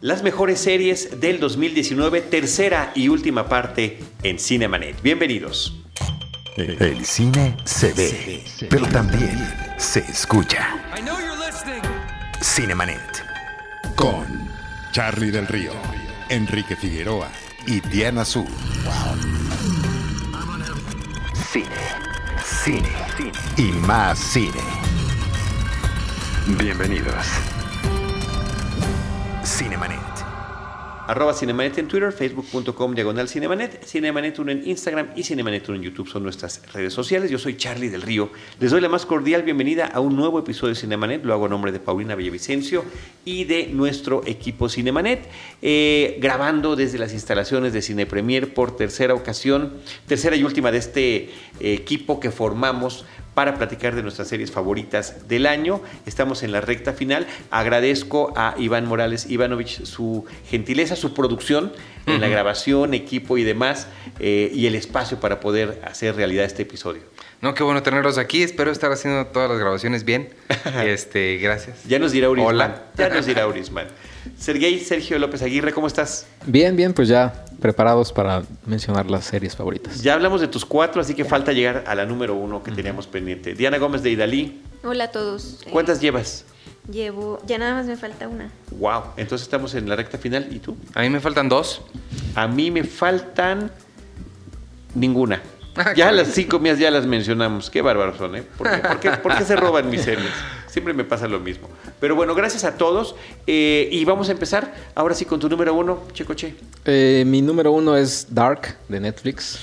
Las mejores series del 2019, tercera y última parte en Cinemanet. Bienvenidos. El cine se ve, pero también se escucha. Cinemanet. Con Charlie del Río, Enrique Figueroa y Diana Su. Cine, cine, cine y más cine. Bienvenidos. Cinemanet. Arroba Cinemanet en Twitter, facebook.com diagonal Cinemanet, Cinemanet 1 en Instagram y Cinemanet 1 en YouTube son nuestras redes sociales. Yo soy Charlie del Río. Les doy la más cordial bienvenida a un nuevo episodio de Cinemanet. Lo hago a nombre de Paulina Villavicencio y de nuestro equipo Cinemanet, eh, grabando desde las instalaciones de Cine Premier por tercera ocasión, tercera y última de este eh, equipo que formamos para platicar de nuestras series favoritas del año. Estamos en la recta final. Agradezco a Iván Morales Ivanovich su gentileza, su producción en la grabación, equipo y demás, eh, y el espacio para poder hacer realidad este episodio. No, qué bueno tenerlos aquí. Espero estar haciendo todas las grabaciones bien. este, gracias. Ya nos dirá Urisman. Hola. Ya nos dirá Urisman. Sergey Sergio López Aguirre, ¿cómo estás? Bien, bien, pues ya preparados para mencionar las series favoritas. Ya hablamos de tus cuatro, así que falta llegar a la número uno que teníamos pendiente. Diana Gómez de Idalí, Hola a todos. Eh, ¿cuántas llevas? llevo? Ya nada más me falta una. Wow, entonces estamos en la recta final. ¿Y tú? A mí me faltan dos. A mí me faltan ninguna. Ah, Ya las cinco mías ya las mencionamos. Qué bárbaros son, ¿eh? ¿Por qué, por qué- por qué se roban mis series? Siempre me pasa lo mismo. Pero bueno, gracias a todos. eh, y vamos a empezar ahora sí con tu número uno, Checoche. Eh, mi número uno es Dark de Netflix.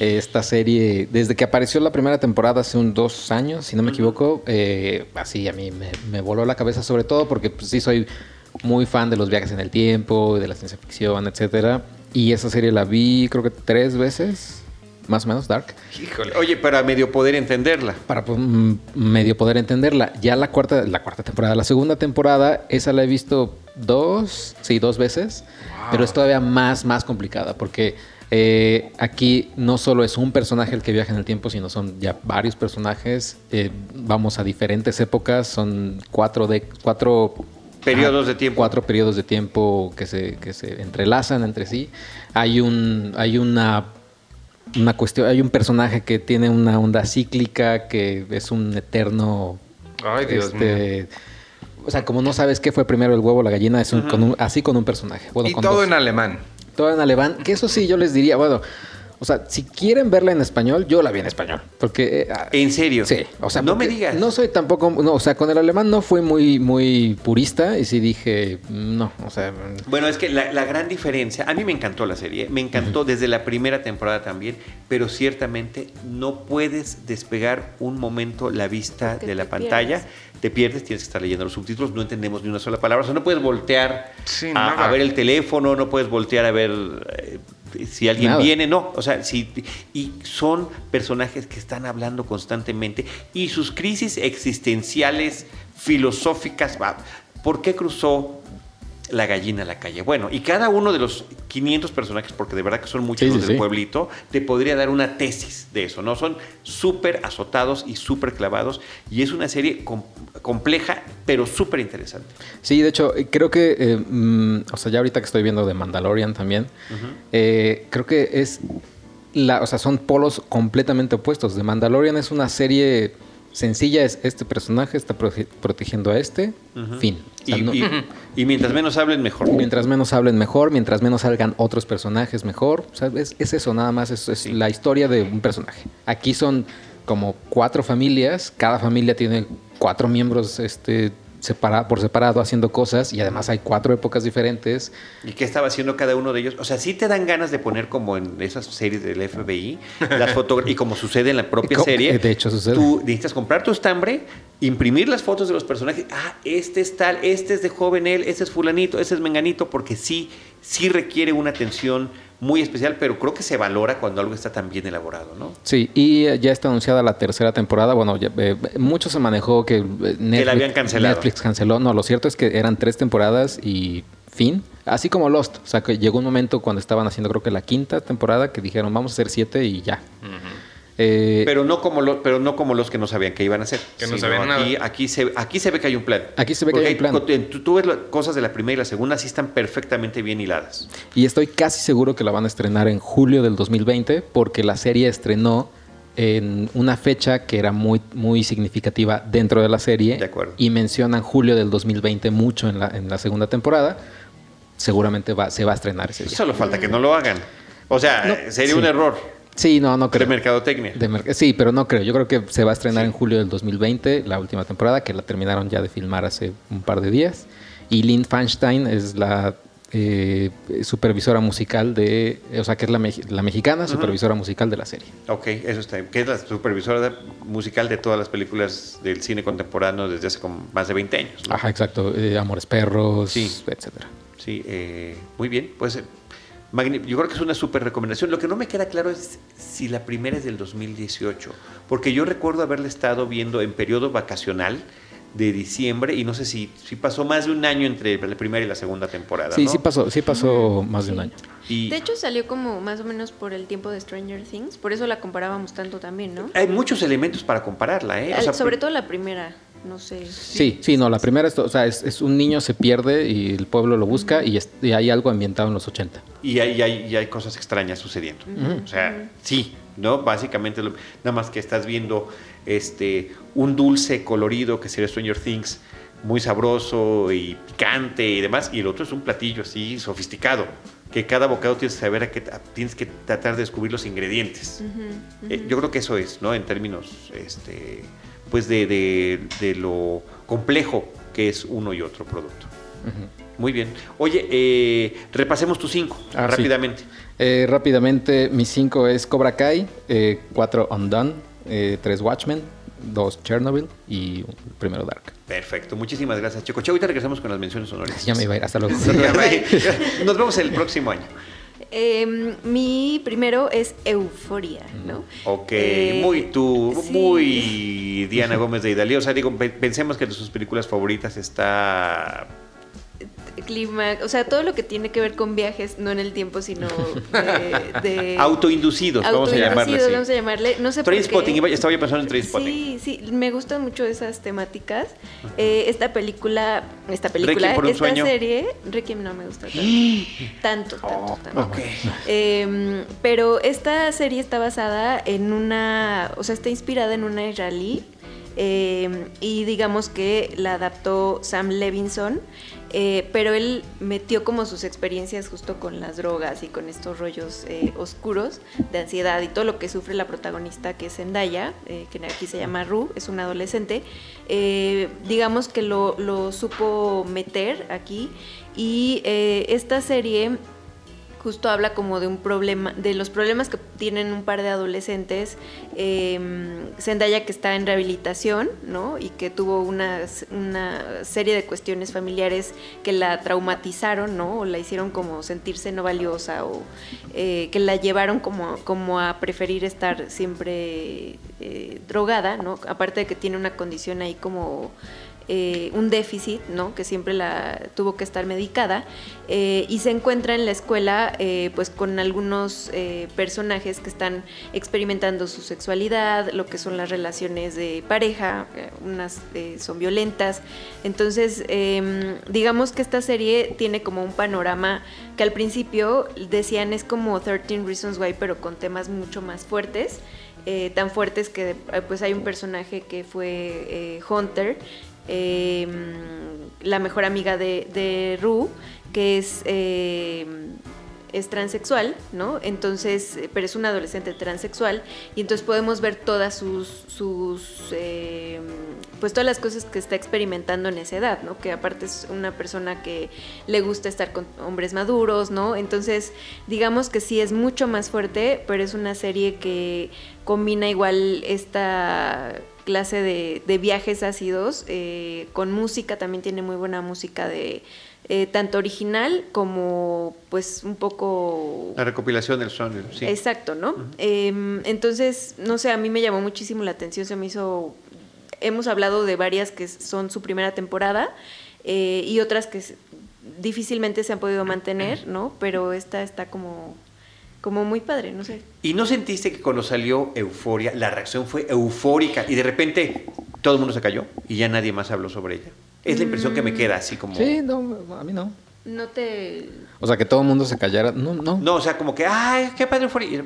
Eh, Esta serie, desde que apareció la primera temporada hace un dos años, si no me equivoco, eh, así a mí me, me voló la cabeza, sobre todo porque pues, sí soy muy fan de los viajes en el tiempo, de la ciencia ficción, etcétera. Y esa serie la vi creo que tres veces, más o menos, Dark. Híjole. Oye, para medio poder entenderla. para pues, medio poder entenderla. Ya la cuarta, la cuarta temporada, la segunda temporada, esa la he visto dos, sí, dos veces, pero es todavía más, más complicada porque eh, aquí no solo es un personaje el que viaja en el tiempo, sino son ya varios personajes. eh, vamos a diferentes épocas, son cuatro de cuatro Periodos de tiempo. Cuatro periodos de tiempo que se, que se entrelazan entre sí. Hay un, hay una una cuestión, hay un personaje que tiene una onda cíclica, que es un eterno. Ay, Dios este, O sea, como no sabes qué fue primero el huevo o la gallina, es un- con un- así con un personaje. Bueno, y con todo dos. en alemán. Todo en alemán. Que eso sí, yo les diría, bueno, o sea, si quieren verla en español, yo la vi en español. Porque. eh, ah, ¿En serio? Sí, o sea, no me digas. No soy tampoco, no, o sea, con el alemán no fui muy, muy purista y sí dije, mm, no, o sea, mm, Bueno, es que la, la gran diferencia, a mí me encantó la serie, me encantó desde la primera temporada también, pero ciertamente no puedes despegar un momento la vista Porque de la pantalla, pierdes. te pierdes, tienes que estar leyendo los subtítulos, no entendemos ni una sola palabra, o sea, no puedes voltear Sí, a, nada. a ver el teléfono, no puedes voltear a ver eh, si alguien Nada. viene, no, o sea, si, y son personajes que están hablando constantemente y sus crisis existenciales, filosóficas, va, ¿por qué cruzó la gallina a la calle? Bueno, y cada uno de los 500 personajes, porque de verdad que son muchos Sí, los sí, del sí. pueblito, te podría dar una tesis de eso, ¿no? Son súper azotados y súper clavados y es una serie com- compleja, pero súper interesante. Sí, de hecho, eh, creo que, eh, mm, o sea, ya ahorita que estoy viendo de Mandalorian también, eh, creo que es, la, o sea, son polos completamente opuestos. De Mandalorian es una serie sencilla, es este personaje está prote- protegiendo a este, fin. O sea, Y, no- y- y mientras menos hablen, mejor. Mientras menos hablen mejor, mientras menos salgan otros personajes mejor. O sea, es, es eso nada más, es, es la historia de un personaje. Aquí son como cuatro familias, cada familia tiene cuatro miembros este, separa- por separado haciendo cosas y además hay cuatro épocas diferentes. ¿Y qué estaba haciendo cada uno de ellos? O sea, sí te dan ganas de poner como en esas series del FBI, las y como sucede en la propia serie. de hecho, sucede. Tú necesitas comprar tu estambre, imprimir las fotos de los personajes. Ah, este es tal, este es de joven él, este es fulanito, este es menganito, porque sí, sí requiere una atención muy especial, pero creo que se valora cuando algo está tan bien elaborado, ¿no? Sí, y eh, ya está anunciada la tercera temporada. Bueno, ya, eh, mucho se manejó que, eh, Netflix, habían cancelado. Netflix canceló. No, lo cierto es que eran tres temporadas y fin. Así como Lost. O sea, que llegó un momento cuando estaban haciendo creo que la quinta temporada que dijeron vamos a hacer siete y ya. Eh, Pero no como lo- pero no como los que no sabían que iban a hacer. Que no sabían aquí, nada. Aquí se, aquí se ve que hay un plan. Aquí se ve que Porque hay un plan. en- Tú, tú ves las cosas de la primera y la segunda, sí están perfectamente bien hiladas. Y estoy casi seguro que la van a estrenar en julio del 2020 porque la serie estrenó en una fecha que era muy, muy significativa dentro de la serie. De acuerdo. Y mencionan julio del 2020 mucho en la, en la segunda temporada. Seguramente va, se va a estrenar ese día. Solo falta que no lo hagan. O sea, No, sería sí. un error Sí, no, no de creo. mercadotecnia. De merc- sí, pero no creo. Yo creo que se va a estrenar en julio del 2020, la última temporada, que la terminaron ya de filmar hace un par de días. Y Lynn Feinstein es la eh, supervisora musical de, o sea, que es la, mex- la mexicana supervisora musical de la serie. Ok, eso está bien. Que es la supervisora de- musical de todas las películas del cine contemporáneo desde hace como más de 20 años. ¿no? Ajá, exacto. Eh, Amores Perros, Sí. etcétera. Sí, eh, muy bien. Pues eh, yo creo que es una súper recomendación. Lo que no me queda claro es si la primera es del 2018, porque yo recuerdo haberla estado viendo en periodo vacacional de diciembre y no sé si, si pasó más de un año entre la primera y la segunda temporada. Sí, ¿no? sí pasó, sí pasó más de un año. Y De hecho salió como más o menos por el tiempo de Stranger Things, por eso la comparábamos tanto también, ¿no? hay muchos elementos para compararla, ¿eh? O Al- sea, sobre todo la primera, no sé. Sí, sí, no, la primera es, o sea, es, es un niño se pierde y el pueblo lo busca y, es- y hay algo ambientado en los 80. Y hay, y hay, y hay cosas extrañas sucediendo. O sea, sí, ¿no? Básicamente, lo- nada más que estás viendo este, un dulce colorido que sería Stranger Things, muy sabroso y picante y demás, y el otro es un platillo así sofisticado, que cada bocado tienes que saber a qué, a- tienes que tratar de descubrir los ingredientes. Eh, yo creo que eso es, ¿no? En términos, este, pues, de, de- de lo complejo que es uno y otro producto. Muy bien. Oye, eh, repasemos tus cinco Ah, sí. rápidamente. Eh, rápidamente, mi 5 es Cobra Kai, 4 Undone, 3 Watchmen, 2 Chernobyl y el primero Dark. Perfecto, muchísimas gracias, Checo. Chau, ahorita regresamos con las menciones honoríficas. Ya me iba a ir, hasta luego. Nos vemos el próximo año. Em, mi primero es Euforia, ¿no? Ok, Eh, muy tú, sí. muy Diana Gómez de Italia. O sea, digo, pe- pensemos que de sus películas favoritas está. Clima, o sea, todo lo que tiene que ver con viajes, no en el tiempo, sino de... de Autoinducidos, vamos a llamarle así. vamos a llamarle. No sé por qué. Trainspotting, estaba yo pensando en Trainspotting. Sí, sí, me gustan mucho esas temáticas. Eh, esta película, esta película, Requiem por un esta sueño. serie, Requiem no me gusta tanto. tanto, tanto, tanto. Ok. Eh, pero esta serie está basada en una, o sea, está inspirada en una israelí eh, y digamos que la adaptó Sam Levinson, eh, pero él metió como sus experiencias justo con las drogas y con estos rollos eh, oscuros de ansiedad y todo lo que sufre la protagonista que es Zendaya, eh, que aquí se llama Ru, es una adolescente, digamos que lo, supo meter aquí. Y esta serie justo habla como de un problema, de los problemas que tienen un par de adolescentes, eh, Zendaya que está en rehabilitación, ¿no? Y que tuvo una, una serie de cuestiones familiares que la traumatizaron, ¿no? O la hicieron como sentirse no valiosa o eh, que la llevaron como, como a preferir estar siempre eh, drogada, ¿no? Aparte de que tiene una condición ahí como eh, un déficit, ¿no? Que siempre la tuvo que estar medicada eh, y se encuentra en la escuela, eh, pues con algunos personajes que están experimentando su sexualidad, lo que son las relaciones de pareja, unas son violentas. Entonces, eh, digamos que esta serie tiene como un panorama que al principio decían es como 13 Reasons Why, pero con temas mucho más fuertes. tan fuertes que pues hay un personaje que fue Hunter, eh, la mejor amiga de, de Ru, que es, eh, es transexual, ¿no? Entonces, eh, pero es una adolescente transexual, y entonces podemos ver todas sus, sus eh, pues todas las cosas que está experimentando en esa edad, ¿no? Que aparte es una persona que le gusta estar con hombres maduros, ¿no? Entonces, digamos que sí es mucho más fuerte, pero es una serie que combina igual esta clase de, de viajes ácidos eh, con música, también tiene muy buena música de eh, tanto original como pues un poco La recopilación del son, sí. Exacto, ¿no? Eh, entonces, no sé, a mí me llamó muchísimo la atención, se me hizo... Hemos hablado de varias que son su primera temporada eh, y otras que difícilmente se han podido mantener, ¿no? Pero esta está como, como muy padre, no sé. ¿Y no sentiste que cuando salió Euforia, la reacción fue eufórica y de repente todo el mundo se cayó y ya nadie más habló sobre ella? Es la impresión que me queda, así como... Sí, no, a mí no. No te... O sea, que todo el mundo se callara. No, no. No, o sea, como que, ay, qué padre Euforia. Y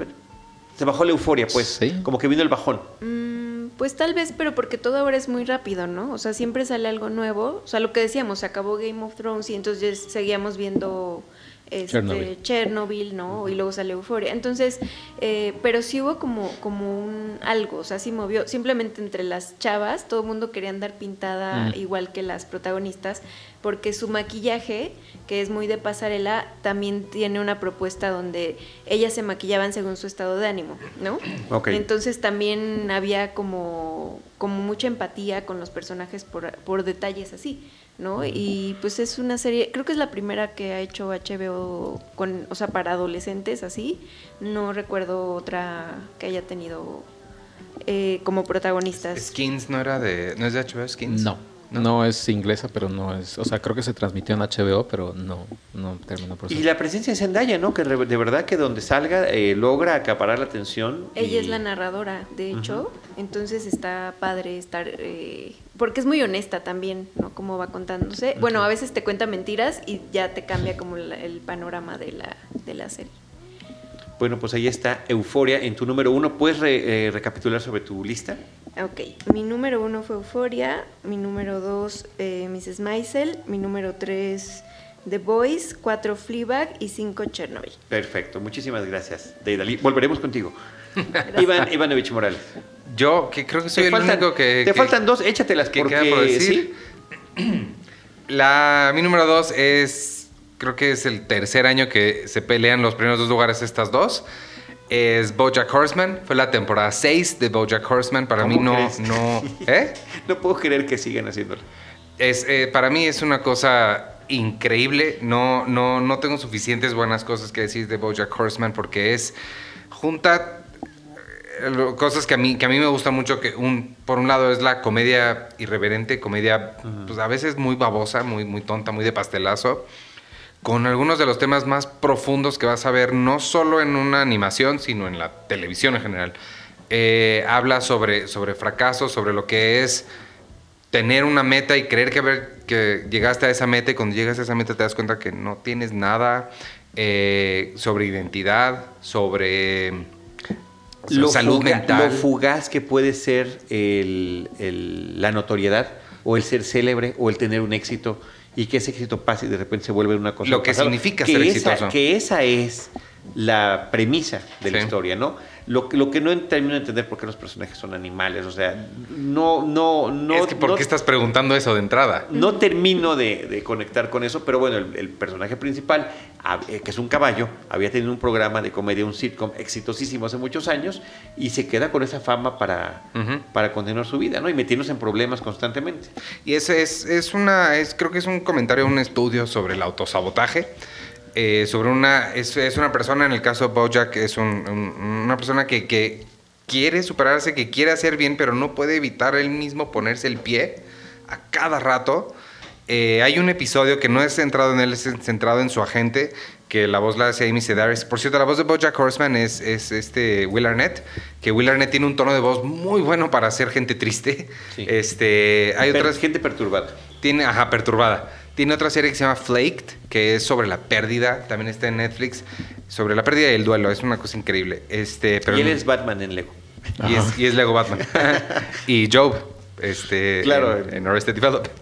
se bajó la euforia, pues. Sí. Como que vino el bajón. Mm, pues tal vez, pero porque todo ahora es muy rápido, ¿no? O sea, siempre sale algo nuevo. O sea, lo que decíamos, se acabó Game of Thrones y entonces seguíamos viendo este, Chernobyl. Chernobyl, ¿no? Y luego sale Euforia. Entonces, eh, pero sí hubo como, como un algo, o sea, sí movió. Simplemente entre las chavas, todo el mundo quería andar pintada Mm. igual que las protagonistas, porque su maquillaje, que es muy de pasarela, también tiene una propuesta donde ellas se maquillaban según su estado de ánimo, ¿no? Ok. Entonces también había como, como mucha empatía con los personajes por, por detalles así, ¿no? Y pues es una serie, creo que es la primera que ha hecho HBO con, o sea, para adolescentes así. No recuerdo otra que haya tenido eh, como protagonistas. Skins no era de. ¿No es de HBO Skins? No. No es inglesa, pero no es. O sea, creo que se transmitió en HBO, pero no, no terminó por Y ser. la presencia de Zendaya, ¿no? Que de verdad que donde salga eh, logra acaparar la atención. y- Ella es la narradora, de hecho, entonces está padre estar, eh, porque es muy honesta también, ¿no? Cómo va contándose. Bueno, a veces te cuenta mentiras y ya te cambia como la- el panorama de la, de la serie. Bueno, pues ahí está Euforia en tu número uno. ¿Puedes re- eh, recapitular sobre tu lista? Ok, mi número uno fue Euforia, mi número dos eh, Mrs. Maisel, mi número tres The Boys, cuatro Fleabag y cinco Chernobyl. Perfecto, muchísimas gracias. Deidali. Volveremos contigo. Iván Ivanovich Morales. Yo, que creo que soy Te el faltan, único que. te que- faltan dos, échatelas que porque queda por decir. sí. La, mi número dos es, creo que es el tercer año que se pelean los primeros dos lugares estas dos. Es Bojack Horseman. Fue la temporada 6 de Bojack Horseman. Para mí ¿Cómo no, crees? no, ¿eh? No puedo creer que sigan haciéndolo. Es, eh, para mí es una cosa increíble. No, no, no tengo suficientes buenas cosas que decir de BoJack Horseman porque es junta eh, cosas que a mí que a mí me gusta mucho. Que un, por un lado es la comedia irreverente, comedia pues a veces muy babosa, muy muy tonta, muy de pastelazo. Con algunos de los temas más profundos que vas a ver, no solo en una animación, sino en la televisión en general. Eh, habla sobre, sobre fracaso, sobre lo que es tener una meta y creer que, haber- que llegaste a esa meta y cuando llegas a esa meta te das cuenta que no tienes nada eh, sobre identidad, sobre Lo, salud fuga- mental. lo fugaz que puede ser el- el- la notoriedad o el ser célebre o el tener un éxito y que ese éxito pase y de repente se vuelve una cosa Lo que significa que ser esa, exitoso. Que esa es la premisa de la historia, ¿no? Lo, que- lo que no termino de entender por qué los personajes son animales, o sea, no, no, no. es que ¿por no- qué estás preguntando eso de entrada? no termino de, de conectar con eso, pero bueno, el, el personaje principal, hab- eh, que es un caballo, había tenido un programa de comedia, un sitcom exitosísimo hace muchos años y se queda con esa fama para, para continuar su vida, ¿no? Y metiéndose en problemas constantemente. Y ese es, es una, es, creo que es un comentario, un estudio sobre el autosabotaje. Eh, sobre una, es, es una persona, en el caso de Bojack, es un- un- una persona que, que quiere superarse, que quiere hacer bien, pero no puede evitar él mismo ponerse el pie a cada rato. Eh, hay un episodio que no es centrado en él, es centrado en su agente, que la voz la hace Amy Sedaris. Por cierto, la voz de Bojack Horseman es, es este Will Arnett, que Will Arnett tiene un tono de voz muy bueno para ser gente triste. Sí. Este, hay otras Gente perturbada. tiene, ajá, perturbada. Tiene otra serie que se llama Flaked, que es sobre la pérdida, también está en Netflix, sobre la pérdida y el duelo, es una cosa increíble. Este, pero y él es Batman en Lego. y es, y es Lego Batman. y Job, este, Claro. en, en Arrested Development.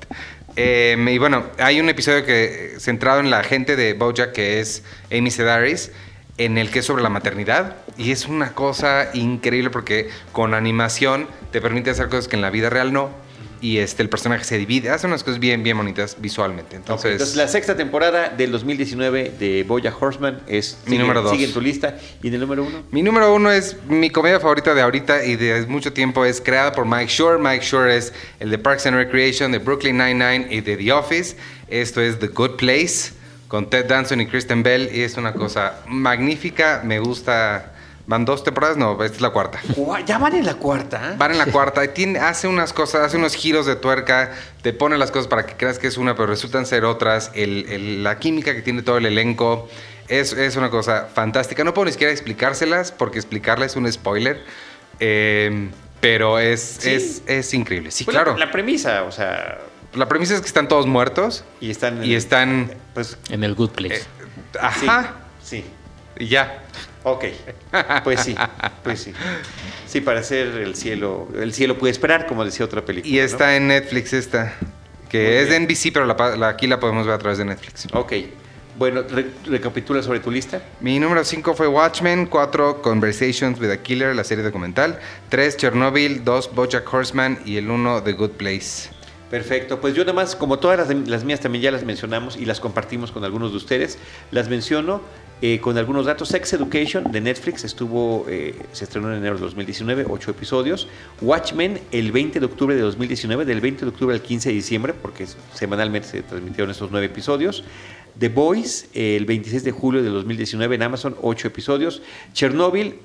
Eh, y bueno, hay un episodio que centrado en la gente de Bojack que es Amy Sedaris, en el que es sobre la maternidad y es una cosa increíble porque con animación te permite hacer cosas que en la vida real no y este el personaje se divide, hace unas cosas bien bien bonitas visualmente. Entonces, Entonces, la sexta temporada del 2019 de Boya Horseman es Mi número dos. Sigue en tu lista. ¿Y en el número uno? Mi número uno es mi comedia favorita de ahorita y de mucho tiempo. Es creada por Mike Shore. Mike Shore es el de Parks and Recreation, de Brooklyn Nine-Nine y de The Office. Esto es The Good Place con Ted Danson y Kristen Bell y es una cosa magnífica. Me gusta Van dos temporadas, no, esta es la cuarta. Ya van en la cuarta. Van en la cuarta y tiene, hace unas cosas, hace unos giros de tuerca, te pone las cosas para que creas que es una, pero resultan ser otras. El- el- la química que tiene todo el elenco es, es una cosa fantástica. No puedo ni siquiera explicárselas porque explicarles es un spoiler. eh, pero es, Sí. es, es increíble. Sí, Pues claro. La, la premisa, o sea, La premisa es que están todos muertos y están. y están. Pues. En el Good Place. eh, ajá. Sí. Y ya. Ok. Pues sí. Pues sí. Sí, para ser el cielo. El cielo puede esperar, como decía otra película. Y ¿no? está en Netflix esta. Que Muy es bien. de NBC, pero la pa- la- aquí la podemos ver a través de Netflix. Ok. Bueno, re- recapitula sobre tu lista. Mi número 5 fue Watchmen, 4 Conversations with a Killer, la serie documental, 3 Chernobyl, 2 Bojack Horseman y el 1 The Good Place. Perfecto, pues yo nada más, como todas las mías también ya las mencionamos y las compartimos con algunos de ustedes, las menciono eh, con algunos datos. Sex Education de Netflix estuvo, eh, se estrenó en enero de 2019, ocho episodios. Watchmen el 20 de octubre de 2019, del 20 de octubre al 15 de diciembre, porque semanalmente se transmitieron estos nueve episodios. The Boys el 26 de julio de 2019 en Amazon, ocho episodios. Chernobyl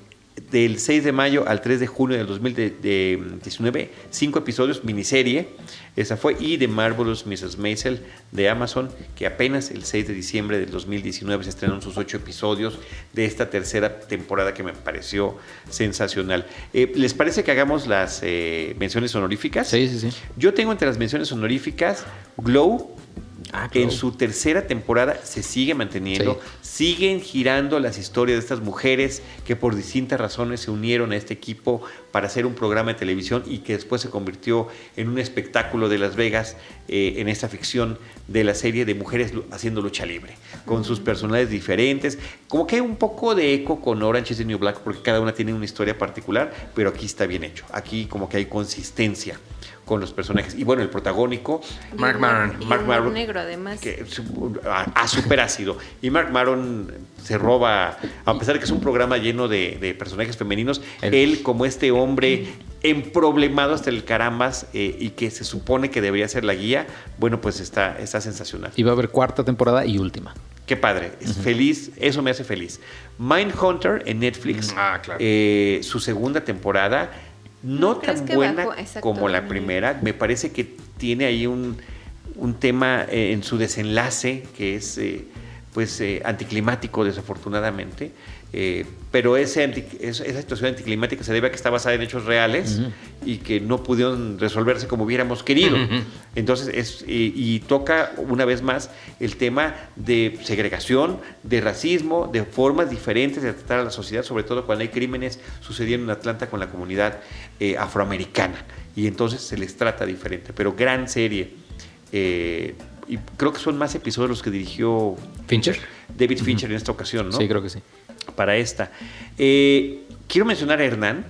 del 6 de mayo al 3 de junio del 2019, cinco episodios, miniserie, esa fue, y The Marvelous Mrs. Maisel de Amazon, que apenas el 6 de diciembre del 2019 se estrenaron sus ocho episodios de esta tercera temporada que me pareció sensacional. Eh, ¿Les parece que hagamos las eh, menciones honoríficas? Sí, sí, sí. Yo tengo entre las menciones honoríficas Glow, Ah, en su tercera temporada se sigue manteniendo, siguen girando las historias de estas mujeres que por distintas razones se unieron a este equipo para hacer un programa de televisión y que después se convirtió en un espectáculo de Las Vegas eh, en esta ficción de la serie de mujeres haciendo lucha libre, con sus personajes diferentes, como que hay un poco de eco con Orange is the New Black porque cada una tiene una historia particular, pero aquí está bien hecho, aquí como que hay consistencia con los personajes. Y bueno, el protagónico Mark Maron. Mark humor Maron, negro, además. que su- a, a super ácido. Y Mark Maron se roba, a pesar de que es un programa lleno de, de personajes femeninos, El- él como este hombre emproblemado hasta el carambas eh, y que se supone que debería ser la guía, bueno, pues está, está sensacional. Y va a haber cuarta temporada y última. Qué padre, es feliz, eso me hace feliz. Mindhunter en Netflix, Ah, claro. eh, su segunda temporada, no ¿No crees tan buena como la primera, me parece que tiene ahí un, un tema eh, en su desenlace que es eh, pues eh, anticlimático desafortunadamente, eh, pero ese anti- es- esa situación anticlimática se debe a que está basada en hechos reales y que no pudieron resolverse como hubiéramos querido. Ujú. Entonces, es, y, y toca una vez más el tema de segregación, de racismo, de formas diferentes de tratar a la sociedad, sobre todo cuando hay crímenes sucediendo en Atlanta con la comunidad eh, afroamericana. Y entonces se les trata diferente, pero gran serie. Eh, y creo que son más episodios los que dirigió ¿Fincher? David Fincher en esta ocasión, ¿no? Sí, creo que sí. Para esta. Eh, quiero mencionar a Hernán,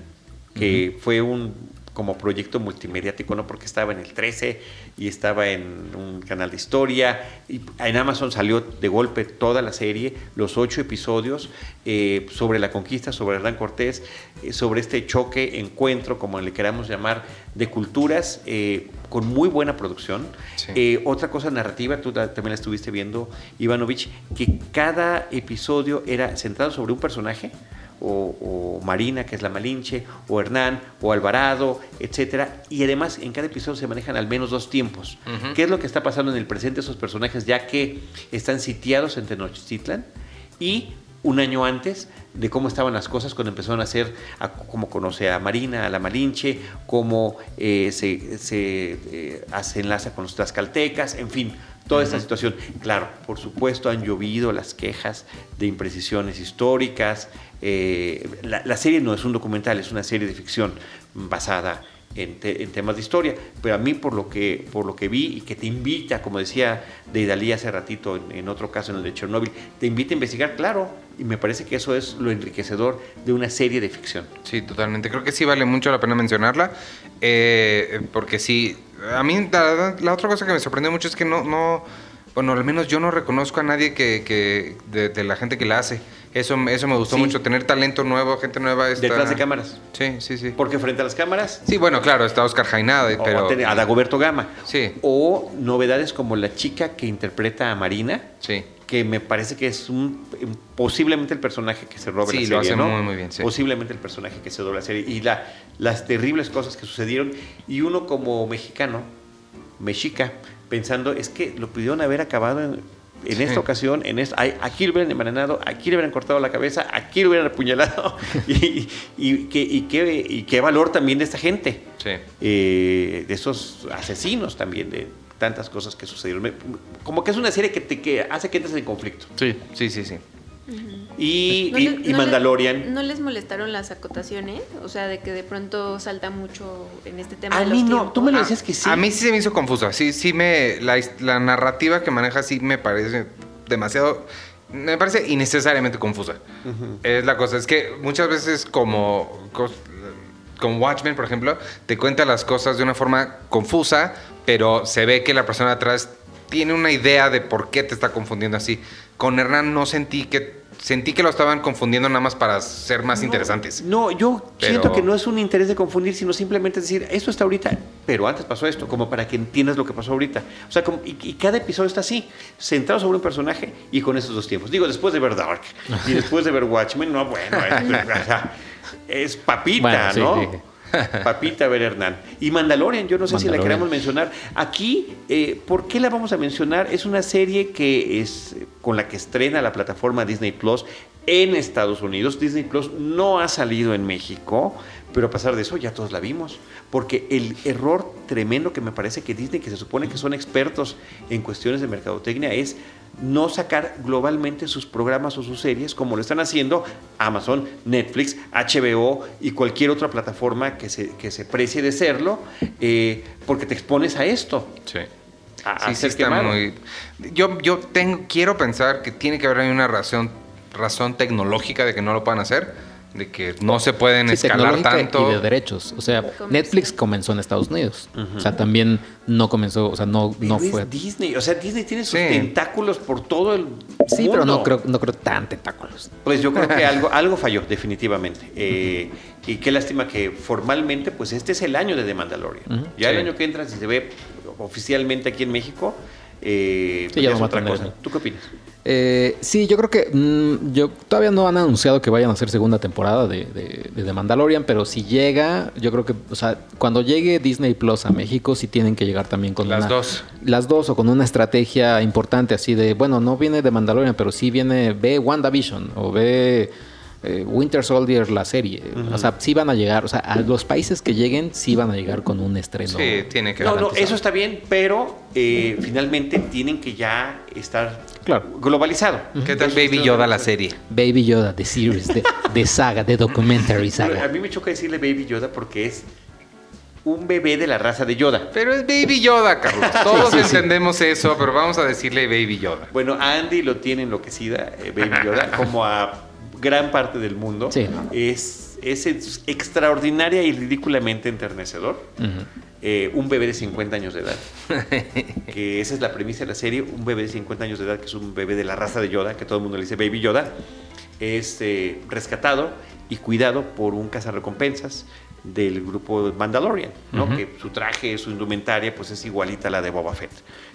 que fue un como proyecto multimediático, ¿no? Porque estaba en el 13 y estaba en un canal de historia. Y en Amazon salió de golpe toda la serie, los ocho episodios eh, sobre la conquista, sobre Hernán Cortés, eh, sobre este choque, encuentro, como le queramos llamar, de culturas, eh, con muy buena producción. Sí. Eh, otra cosa narrativa, tú ta- también la estuviste viendo, Ivanovich, que cada episodio era centrado sobre un personaje, o, o Marina, que es la Malinche, o Hernán, o Alvarado, etcétera, y además en cada episodio se manejan al menos dos tiempos. ¿Qué es lo que está pasando en el presente de esos personajes, ya que están sitiados en Tenochtitlan? Y un año antes de cómo estaban las cosas cuando empezaron a hacer, a- cómo conoce a Marina, a la Malinche, cómo eh, se, se, eh, hace enlaza con los tlaxcaltecas, en fin, toda esta situación. Claro, por supuesto han llovido las quejas de imprecisiones históricas. eh, la, la serie no es un documental, es una serie de ficción basada en, te- en temas de historia, pero a mí por lo que por lo que vi y que te invita, como decía de Dalí hace ratito en, en otro caso en el de Chernobyl, te invita a investigar, claro, y me parece que eso es lo enriquecedor de una serie de ficción. Sí, totalmente. Creo que sí vale mucho la pena mencionarla. eh, porque sí. A mí la, la otra cosa que me sorprendió mucho es que no, no. Bueno, al menos yo no reconozco a nadie que, que de, de la gente que la hace. Eso, eso me gustó Sí. mucho. Tener talento nuevo, gente nueva. está- Detrás de cámaras. Sí, sí, sí. Porque frente a las cámaras, Sí, bueno, claro, está Oscar Jainada, o pero. a Dagoberto Gama. Sí. O novedades como la chica que interpreta a Marina, Sí. Que me parece que es un posiblemente el personaje que se roba Sí, la lo serie, hace ¿no? muy, muy bien, sí. Posiblemente el personaje que se roba la serie. Y la, las terribles cosas que sucedieron y uno como mexicano, mexica, pensando es que lo pudieron haber acabado en, en esta ocasión, en esta, aquí lo hubieran envenenado, aquí le hubieran cortado la cabeza, aquí lo hubieran apuñalado y, y, qué- y y valor también de esta gente. Eh, de esos asesinos también, de tantas cosas que sucedieron. Me- Como que es una serie que te que hace que entres en conflicto. Sí, sí, sí, sí. Y, ¿No y- les- y no Mandalorian. les- ¿No les molestaron las acotaciones? O sea, de que de pronto salta mucho en este tema. a de mí los no, tiempos. tú me lo Ah, decías que sí. A mí sí se me hizo confusa. Sí, sí me. La, la narrativa que maneja sí me parece demasiado. Me parece innecesariamente confusa. Es la cosa. Es que muchas veces, como. Como Watchmen, por ejemplo, te cuenta las cosas de una forma confusa, pero se ve que la persona atrás tiene una idea de por qué te está confundiendo así. Con Hernán no sentí que. Sentí que lo estaban confundiendo nada más para ser más interesantes. No, yo Pero- siento que no es un interés de confundir, sino simplemente decir, esto está ahorita, pero antes pasó esto, como para que entiendas lo que pasó ahorita. O sea, como- y, y cada episodio está así, centrado sobre un personaje y con esos dos tiempos. Digo, después de ver Dark y después de ver Watchmen, no, bueno, es papita, Bueno, sí, ¿no? sí. Papita ver Hernán. Y Mandalorian, yo no sé si la queremos mencionar. Aquí, eh, ¿por qué la vamos a mencionar? Es una serie que es con la que estrena la plataforma Disney Plus en Estados Unidos. Disney Plus no ha salido en México, pero a pesar de eso ya todos la vimos. Porque el error tremendo que me parece que Disney, que se supone que son expertos en cuestiones de mercadotecnia, es no sacar globalmente sus programas o sus series como lo están haciendo Amazon, Netflix, HBO y cualquier otra plataforma que se, que se precie de serlo, eh, porque te expones a esto. Sí. A, Sí, sí está muy... Yo, yo tengo, quiero pensar que tiene que haber ahí una razón, razón tecnológica de que no lo puedan hacer, de que no se pueden Sí, escalar tanto. y de derechos. O sea. Netflix comenzó en Estados Unidos. O sea, también no comenzó, o sea, no, no Pero fue. Disney, o sea, Disney tiene sus Sí. tentáculos por todo el Sí, pero mundo. no creo, no creo tan tentáculos. Pues yo creo que algo, algo falló, definitivamente. Eh, y qué lástima que formalmente, pues este es el año de The Mandalorian. Ya el año que entra, si se ve oficialmente aquí en México, eh, Sí, pues ya es otra cosa. ¿Tú qué opinas? Eh, sí, yo creo que mm, yo todavía no han anunciado que vayan a hacer segunda temporada de, de, de The Mandalorian, pero si llega, yo creo que, o sea, cuando llegue Disney Plus a México, sí tienen que llegar también con Las una- dos. las dos o con una estrategia importante así de, bueno, no viene de Mandalorian, pero sí viene, ve WandaVision o ve eh, Winter Soldier la serie. O sea, sí van a llegar, o sea, a los países que lleguen sí van a llegar con un estreno. Sí, tiene que No, no, eso está bien, pero eh, finalmente tienen que ya estar Claro. globalizado. ¿Qué tal Baby Yoda la serie? Baby Yoda, de series, de, de saga, de documentary A saga. mí me choca decirle Baby Yoda porque es un bebé de la raza de Yoda. Pero es Baby Yoda, Carlos. Todos Sí, sí, sí. entendemos eso, pero vamos a decirle Baby Yoda. Bueno, a Andy lo tiene enloquecida, eh, Baby Yoda, como a gran parte del mundo. Sí, es, es ex- extraordinaria y ridículamente enternecedor. Ujú. Eh, un bebé de 50 años de edad. que esa es la premisa de la serie. Un bebé de 50 años de edad, que es un bebé de la raza de Yoda, que todo el mundo le dice Baby Yoda, es eh, rescatado y cuidado por un cazarrecompensas del grupo Mandalorian, ¿no? Ujú. que su traje, su indumentaria, pues es igualita a la de Boba Fett,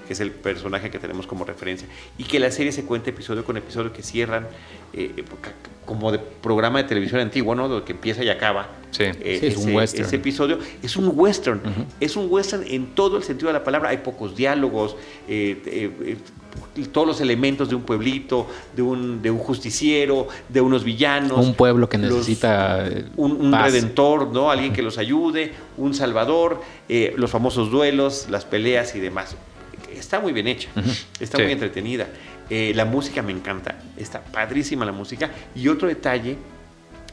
que es el personaje que tenemos como referencia. Y que la serie se cuenta episodio con episodio que cierran eh, ca- como de programa de televisión antiguo, ¿no? Donde que empieza y acaba. Sí. eh, Sí, es un ese- western. ese episodio es un western. Es un western en todo el sentido de la palabra. Hay pocos diálogos, eh, eh, eh, todos los elementos de un pueblito, de un, de un justiciero, de unos villanos. Un pueblo que necesita eh, un, un paz. redentor, ¿no? Alguien que los ayude, un salvador, eh, los famosos duelos, las peleas y demás. Está muy bien hecha, está Sí. muy entretenida. Eh, la música me encanta, está padrísima la música. Y otro detalle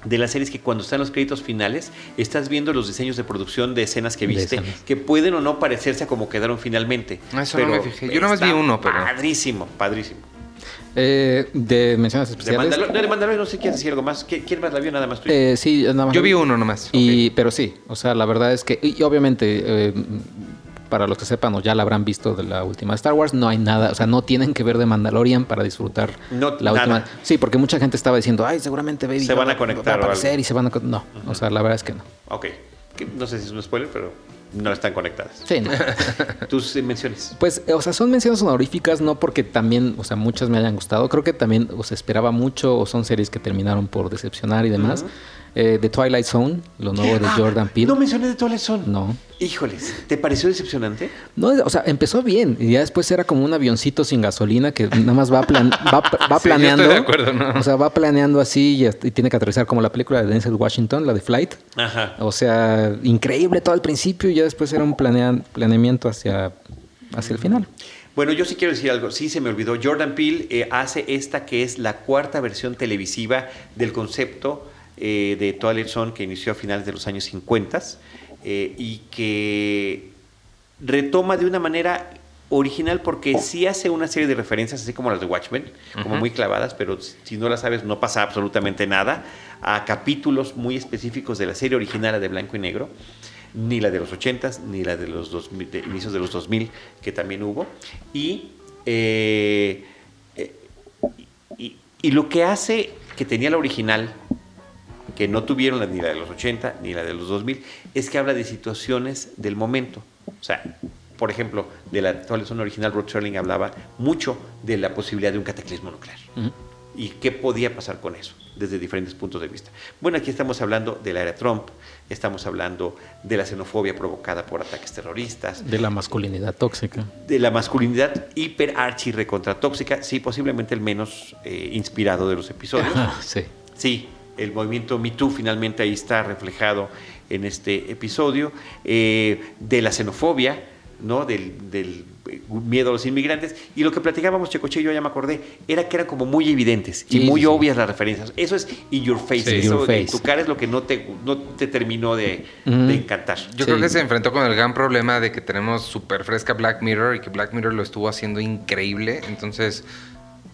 de la serie es que cuando están los créditos finales, estás viendo los diseños de producción de escenas que viste, escenas. que pueden o no parecerse a como quedaron finalmente. Ah, eso no me fijé. Yo nomás vi está uno, pero- Padrísimo, padrísimo. Eh, de menciones De especiales. Mandalor- no, de Mandalorian no sé si quieres decir algo más. ¿Qui- ¿Quién más la vio nada más tú? Eh, sí, nada más. Yo vi uno nomás. Y, Pero sí, o sea, la verdad es que, y obviamente, eh, para los que sepan o ya la habrán visto de la última Star Wars, no hay nada, o sea, no tienen que ver de Mandalorian para disfrutar No, la nada. última. Sí, porque mucha gente estaba diciendo, ay, seguramente Baby Se van a conectar va a algo. aparecer y se van a. con-". No, o sea, la verdad es que no. Ok. No sé si es un spoiler, pero no están conectadas. Sí, no. Tus menciones. Pues, o sea, son menciones honoríficas, no porque también, o sea, muchas me hayan gustado. Creo que también o se esperaba mucho, o son series que terminaron por decepcionar y demás. Eh, The Twilight Zone, lo nuevo de Ah, Jordan Peele. No mencioné de Twilight Zone. No. Híjoles, ¿te pareció decepcionante? No, o sea, empezó bien y ya después era como un avioncito sin gasolina que nada más va, plan- va, va Sí, yo estoy planeando. de acuerdo, ¿no? O sea, va planeando así y, tiene que aterrizar como la película de Denzel Washington, la de Flight. Ajá. O sea, increíble todo al principio y ya después era un planea- planeamiento hacia, hacia el final. Bueno, yo sí quiero decir algo. Sí, se me olvidó. Jordan Peele eh, hace esta que es la cuarta versión televisiva del concepto eh, de Twilight Zone que inició a finales de los años 50 eh, y que retoma de una manera original porque sí hace una serie de referencias, así como las de Watchmen, como muy clavadas, pero si no las sabes no pasa absolutamente nada, a capítulos muy específicos de la serie original, la de blanco y negro, ni la de los 80s, ni la de los 2000, de inicios de los 2000, que también hubo. Y, eh, eh, y, y lo que hace que tenía la original, que no tuvieron ni la de los 80 ni la de los 2000, es que habla de situaciones del momento. O sea, por ejemplo, de la Zone original, Rod Serling hablaba mucho de la posibilidad de un cataclismo nuclear. ¿Y qué podía pasar con eso? Desde diferentes puntos de vista. Bueno, aquí estamos hablando de la era Trump, estamos hablando de la xenofobia provocada por ataques terroristas, De la masculinidad tóxica. de la masculinidad hiper archi recontra tóxica, sí, posiblemente el menos eh, inspirado de los episodios. Ajá, sí. Sí, el movimiento Me Too finalmente ahí está reflejado en este episodio, eh, de la xenofobia, ¿no? Del, del, miedo a los inmigrantes. Y lo que platicábamos, Checoche y yo ya me acordé, era que eran como muy evidentes y Sí, muy sí, obvias las referencias. Eso es in your face. Sí. eso Your en face. tu cara es lo que no te, no te terminó de, de encantar. Yo Sí. creo que se enfrentó con el gran problema de que tenemos súper fresca Black Mirror y que Black Mirror lo estuvo haciendo increíble. Entonces,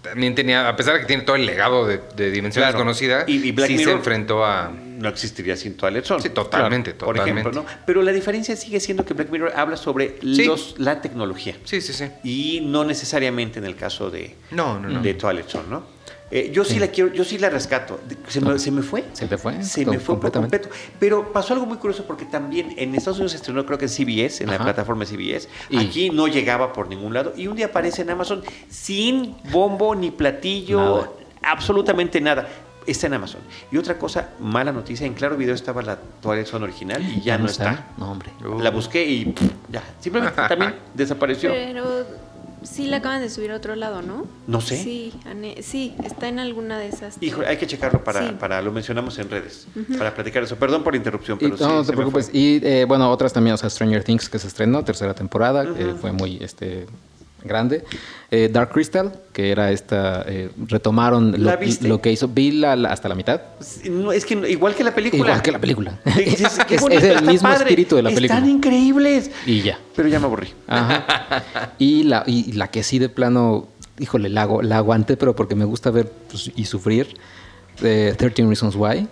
también tenía, a pesar de que tiene todo el legado de, de Dimensión Claro. Desconocida, Y- y Black sí se Mirror- enfrentó a... no existiría sin Twilight Zone. Sí, totalmente, Por totalmente. ejemplo, ¿no? Pero la diferencia sigue siendo que Black Mirror habla sobre Sí. los, la tecnología. Sí, sí, sí. Y no necesariamente en el caso de, No, no, no. de Twilight Zone, ¿no? Eh, yo sí. Sí. la quiero, yo sí la rescato. Se me, se me fue. ¿Se te fue? Se me fue por completamente. completo. Pero pasó algo muy curioso porque también en Estados Unidos se estrenó, creo que en CBS, en la plataforma CBS. Y- Aquí no llegaba por ningún lado. Y un día aparece en Amazon sin bombo ni platillo, Nada. absolutamente nada. Está en Amazon. Y otra cosa, mala noticia, en Claro Video estaba la Twilight Zone original y ya, no está. No, hombre. Uh. La busqué y pff, ya. Simplemente también desapareció. Pero sí la acaban de subir a otro lado, ¿no? No sé. Sí, ane- sí, está en alguna de esas. Híjole, hay que checarlo para, Sí. para lo mencionamos en redes, para platicar eso. Perdón por la interrupción, Y- pero sí. no, no te preocupes. Y eh, bueno, otras también, o sea, Stranger Things que se estrenó, tercera temporada, que fue muy este grande. Eh, Dark Crystal, que era esta, eh, retomaron ¿La lo, que hizo, la- hasta la mitad. No, es que igual que la película. Igual que la película. Es, bonito, es el mismo padre. espíritu de la película. Están increíbles. Y ya. Pero ya me aburrí. Ajá. Y la, y la que sí de plano, híjole, la, la aguanté, pero porque me gusta ver pues, y sufrir, eh, 13 Reasons Why.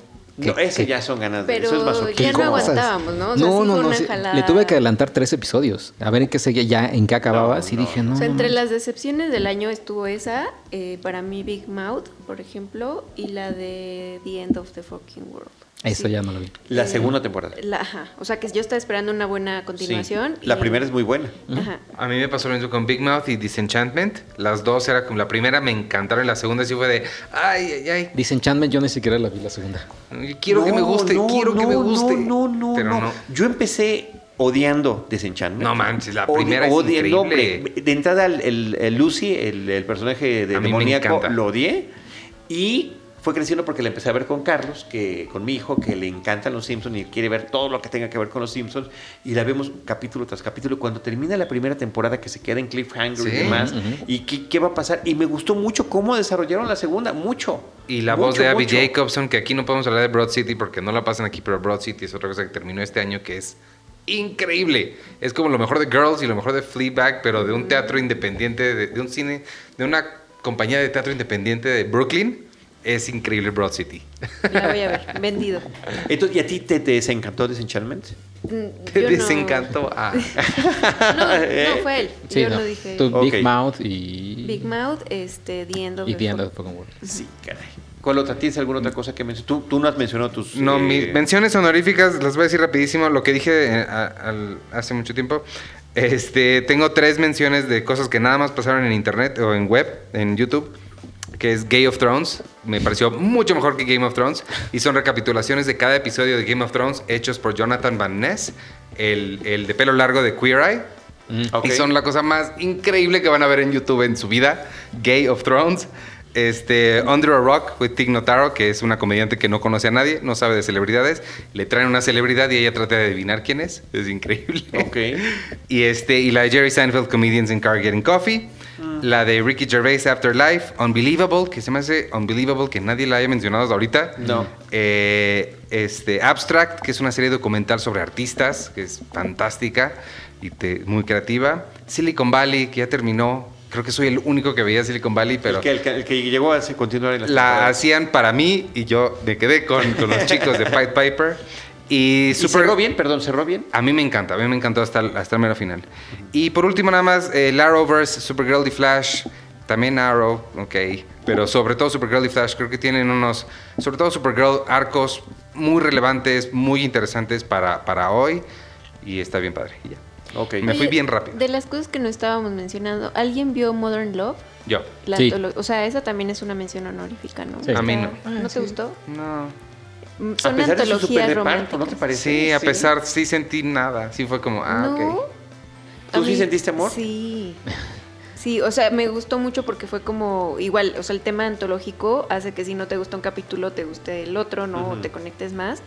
No, ese que- ya son ganas de Pero eso es masoquismo. ya no aguantábamos, ¿no? O sea, no, no, no, sí. Le tuve que adelantar tres episodios. A ver en qué seguía, ya en qué acababa. No, sí no. dije, no. O sea, entre no. las decepciones del año estuvo esa, eh, para mí Big Mouth, por ejemplo, y la de The End of the Fucking World. Eso Sí. ya no lo vi. La segunda temporada. La, ajá, o sea, que yo estaba esperando una buena continuación. Sí. La y- primera es muy buena. Ajá. A mí me pasó lo mismo con Big Mouth y Disenchantment. Las dos era como la primera me encantaron y la segunda sí fue de ay, ay, ay. Disenchantment yo ni siquiera la vi la segunda. Quiero que me guste, no, quiero que me guste. No, no, Pero no, no. Yo empecé odiando Desenchantment. No manches, la Odi- primera es odi- no, increíble. hombre, de entrada, el, el- el Lucy, el, el personaje de demoníaco, lo odié. Y fue creciendo porque la empecé a ver con Carlos, que con mi hijo, que le encantan los Simpsons y quiere ver todo lo que tenga que ver con los Simpsons. Y la vemos capítulo tras capítulo. Cuando termina la primera temporada, que se queda en cliffhanger y Sí. demás, Ujú. y qué, qué va a pasar. Y me gustó mucho cómo desarrollaron la segunda, mucho. Y la voz de Abby mucho. Jacobson, que aquí no podemos hablar de Broad City porque no la pasan aquí, pero Broad City es otra cosa que terminó este año que es increíble. Es como lo mejor de Girls y lo mejor de Fleabag, pero de un teatro independiente, de, de un cine, de una compañía de teatro independiente de Brooklyn. Es increíble Broad City. La voy a ver, vendido. Entonces, ¿y a ti te, te desencantó Desenchantment? Mm, Te yo no- desencantó. Ah. No, no fue él. Sí, yo no. lo dije. Big Mouth y. Big Mouth, este, The End of y the The End Fuck- of the Fucking World. Sí, caray. ¿Cuál otra? ¿Tienes alguna otra cosa que mencionar? Tú, tú no has mencionado tus... No, eh, mis menciones honoríficas las voy a decir rapidísimo. Lo que dije eh, a- hace mucho tiempo. Este, tengo tres menciones de cosas que nada más pasaron en internet o en web, en YouTube, que es Game of Thrones. Me pareció mucho mejor que Game of Thrones. Y son recapitulaciones de cada episodio de Game of Thrones hechos por Jonathan Van Ness, el, el de pelo largo de Queer Eye. Ok. Y son la cosa más increíble que van a ver en YouTube en su vida. Gay of Thrones. Este, Under a Rock with Tig Notaro, que es una comediante que no conoce a nadie, no sabe de celebridades. Le traen una celebridad y ella trata de adivinar quién es. Es increíble. Ok. Y, este, y la de Jerry Seinfeld, Comedians in Car Getting Coffee. La de Ricky Gervais, Afterlife. Unbelievable, que se me hace unbelievable que nadie la haya mencionado hasta ahorita. No. Eh, este, Abstract, que es una serie documental sobre artistas, que es fantástica y te- muy creativa. Silicon Valley, que ya terminó. Creo que soy el único que veía Silicon Valley, pero el, que, el que- el que llegó a continuar en las la temporadas. hacían para mí y yo me quedé con, con los chicos de Pied Piper. Y ¿Y Super, cerró bien? Perdón, ¿cerró bien? a mí me encanta, a mí me encantó hasta el, hasta el mero final. Y por último nada más, eh, el Arrowverse, Supergirl y Flash, también Arrow, ok, pero sobre todo Supergirl y Flash creo que tienen unos, sobre todo Supergirl, arcos muy relevantes, muy interesantes para, para hoy y está bien padre. y ya. Ok. Me fui bien rápido. De las cosas que no estábamos mencionando, ¿alguien vio Modern Love? Yo. La Sí. antolo- O sea, esa también es una mención honorífica, ¿no? Sí. A mí no. ¿No te gustó? No. Mm, A Son pesar de su antologías románticas. ¿no te parece? Sí, a pesar, sí sentí nada, sí fue como, ah, no. ok. ¿Tú A sí sentiste amor? Sí. Sí, o sea, me gustó mucho porque fue como igual, o sea, el tema antológico hace que si no te gusta un capítulo, te guste el otro, ¿no? O Ujú. te conectes más.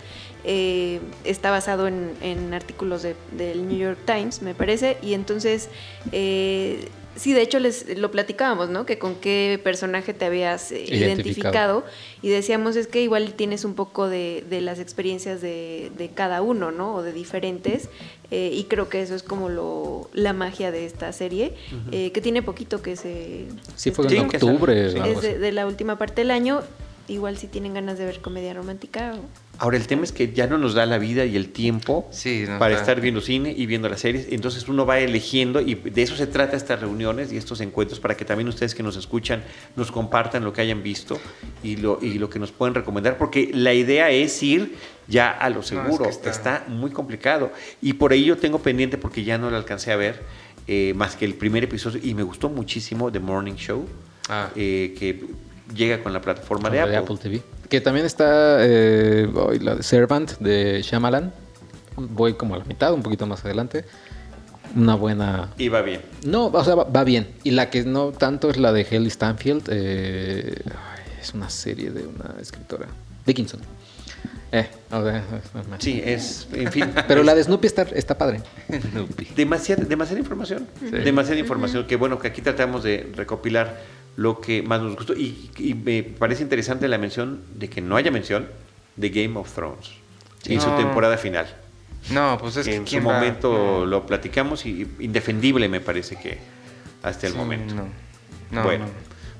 Eh, está basado en, en artículos de- del New York Times, me parece, y entonces, eh, sí, de hecho les lo platicábamos, ¿no? Que con qué personaje te habías eh, Identificado. identificado y decíamos es que igual tienes un poco de, de las experiencias de, de cada uno, ¿no? O de diferentes. eh, y creo que eso es como lo, la magia de esta serie, eh, que tiene poquito que se... Sí, fue Sí, en octubre. Es de la última parte del año. Igual si tienen ganas de ver comedia romántica. o- Ahora, el tema es que ya no nos da la vida y el tiempo Sí, no para estar viendo cine y viendo las series. Entonces uno va eligiendo y de eso se trata estas reuniones y estos encuentros para que también ustedes que nos escuchan nos compartan lo que hayan visto y lo, y lo que nos pueden recomendar. Porque la idea es ir ya a lo seguro. que está- está... muy complicado. Y por ahí yo tengo pendiente porque ya no lo alcancé a ver eh, más que el primer episodio y me gustó muchísimo The Morning Show. Ah. eh, que llega con la plataforma La de Apple. TV. Que también está eh, la de Servant de Shyamalan. Voy como a la mitad, un poquito más adelante. Una buena. Y va bien. No, o sea, va, va bien. Y la que no tanto es la de Haley Stanfield. eh, es una serie de una escritora. Dickinson. Eh, o sea, Sí, es, en fin. Pero la de Snoopy está, está padre. Demasiada, demasiada información. Demasiada información. Que bueno, que aquí tratamos de recopilar lo que más nos gustó. Y, y me parece interesante la mención de que no haya mención de Game of Thrones en su temporada final. No, pues es que en su momento lo platicamos y indefendible me parece que hasta el Sí, momento. No. No, bueno, no.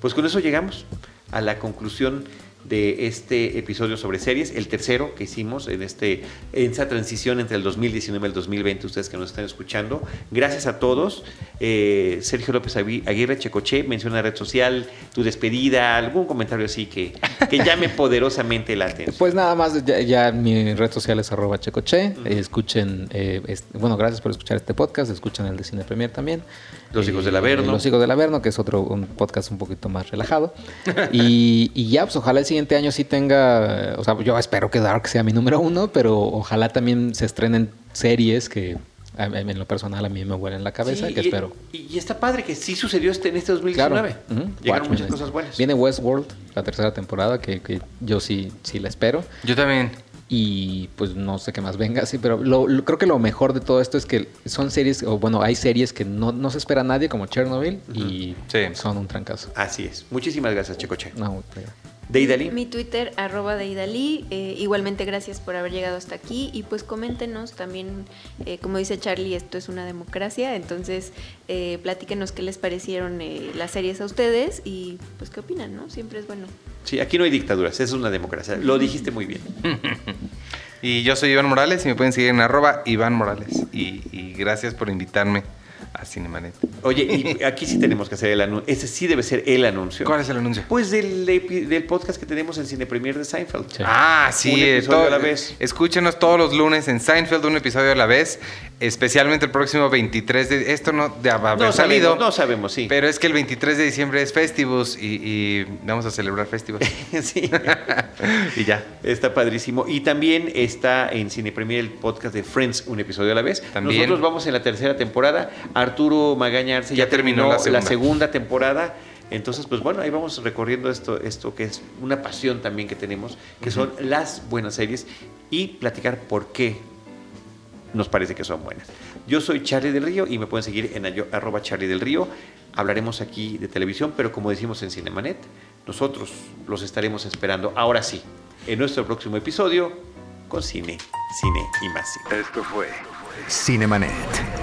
pues con eso llegamos a la conclusión de este episodio sobre series, el tercero que hicimos en este en esa transición entre el 2019 y el 2020, ustedes que nos están escuchando. Gracias a todos. Eh, Sergio López Agui- Aguirre Checoche, menciona red social, tu despedida, algún comentario así que, que llame poderosamente la atención. Pues nada más, ya, ya mi red social es arroba checoche. Escuchen, eh, este- bueno, gracias por escuchar este podcast. Escuchen el de Cine Premier también. Los Hijos del Averno. Los Hijos del Averno, que es otro un podcast un poquito más relajado. y, y ya, pues ojalá el siguiente año sí tenga, eh, o sea, yo espero que Dark sea mi número uno, pero ojalá también se estrenen series que a- en lo personal a mí me huelen la cabeza, Sí, que y, espero. Y, y está padre que sí sucedió este, en este 2019. Claro. Ujú. Llegaron Watchmen muchas es- cosas buenas. Viene Westworld, la tercera temporada, que, que yo sí, sí la espero. Yo también. Y pues no sé qué más venga, sí, pero lo, lo- creo que lo mejor de todo esto es que son series, o bueno, hay series que no, no se espera a nadie, como Chernobyl, y Sí. son un trancazo. Así es. Muchísimas gracias, Checoche. No, Deidali. Mi Twitter, arroba deidali. Eh, igualmente, gracias por haber llegado hasta aquí. Y pues coméntenos también, eh, como dice Charlie, esto es una democracia. Entonces, eh, platíquenos qué les parecieron eh, las series a ustedes y pues qué opinan, ¿no? Siempre es bueno. Sí, aquí no hay dictaduras, es una democracia. Lo dijiste muy bien. Y yo soy Iván Morales y me pueden seguir en arroba Iván Morales. Y, y gracias por invitarme a Cinemanet. Oye, y aquí sí tenemos que hacer el anuncio. Ese sí debe ser el anuncio. ¿Cuál es el anuncio? Pues del, podcast que tenemos en Cine Premier de Seinfeld. Sí. Ah, sí, Un episodio todo- a la vez. Escúchenos todos los lunes en Seinfeld, un episodio a la vez, especialmente el próximo 23 de... Esto no de haber No salido, sabemos, no sabemos, sí. pero es que el 23 de diciembre es Festivus y, y vamos a celebrar Festivus. sí. y ya. Está padrísimo. Y también está en Cine Premier el podcast de Friends, un episodio a la vez. También. Nosotros vamos en la tercera temporada. Arturo Magaña Arce ya, Ya terminó terminó, la la, segunda. temporada. Entonces, pues bueno, ahí vamos recorriendo esto, esto que es una pasión también que tenemos, que son las buenas series y platicar por qué nos parece que son buenas. Yo soy Charlie del Río y me pueden seguir en arroba Charlie del Río. Hablaremos aquí de televisión, pero como decimos en Cinemanet, nosotros los estaremos esperando ahora sí, en nuestro próximo episodio con cine, cine y más cine. Esto fue Cinemanet.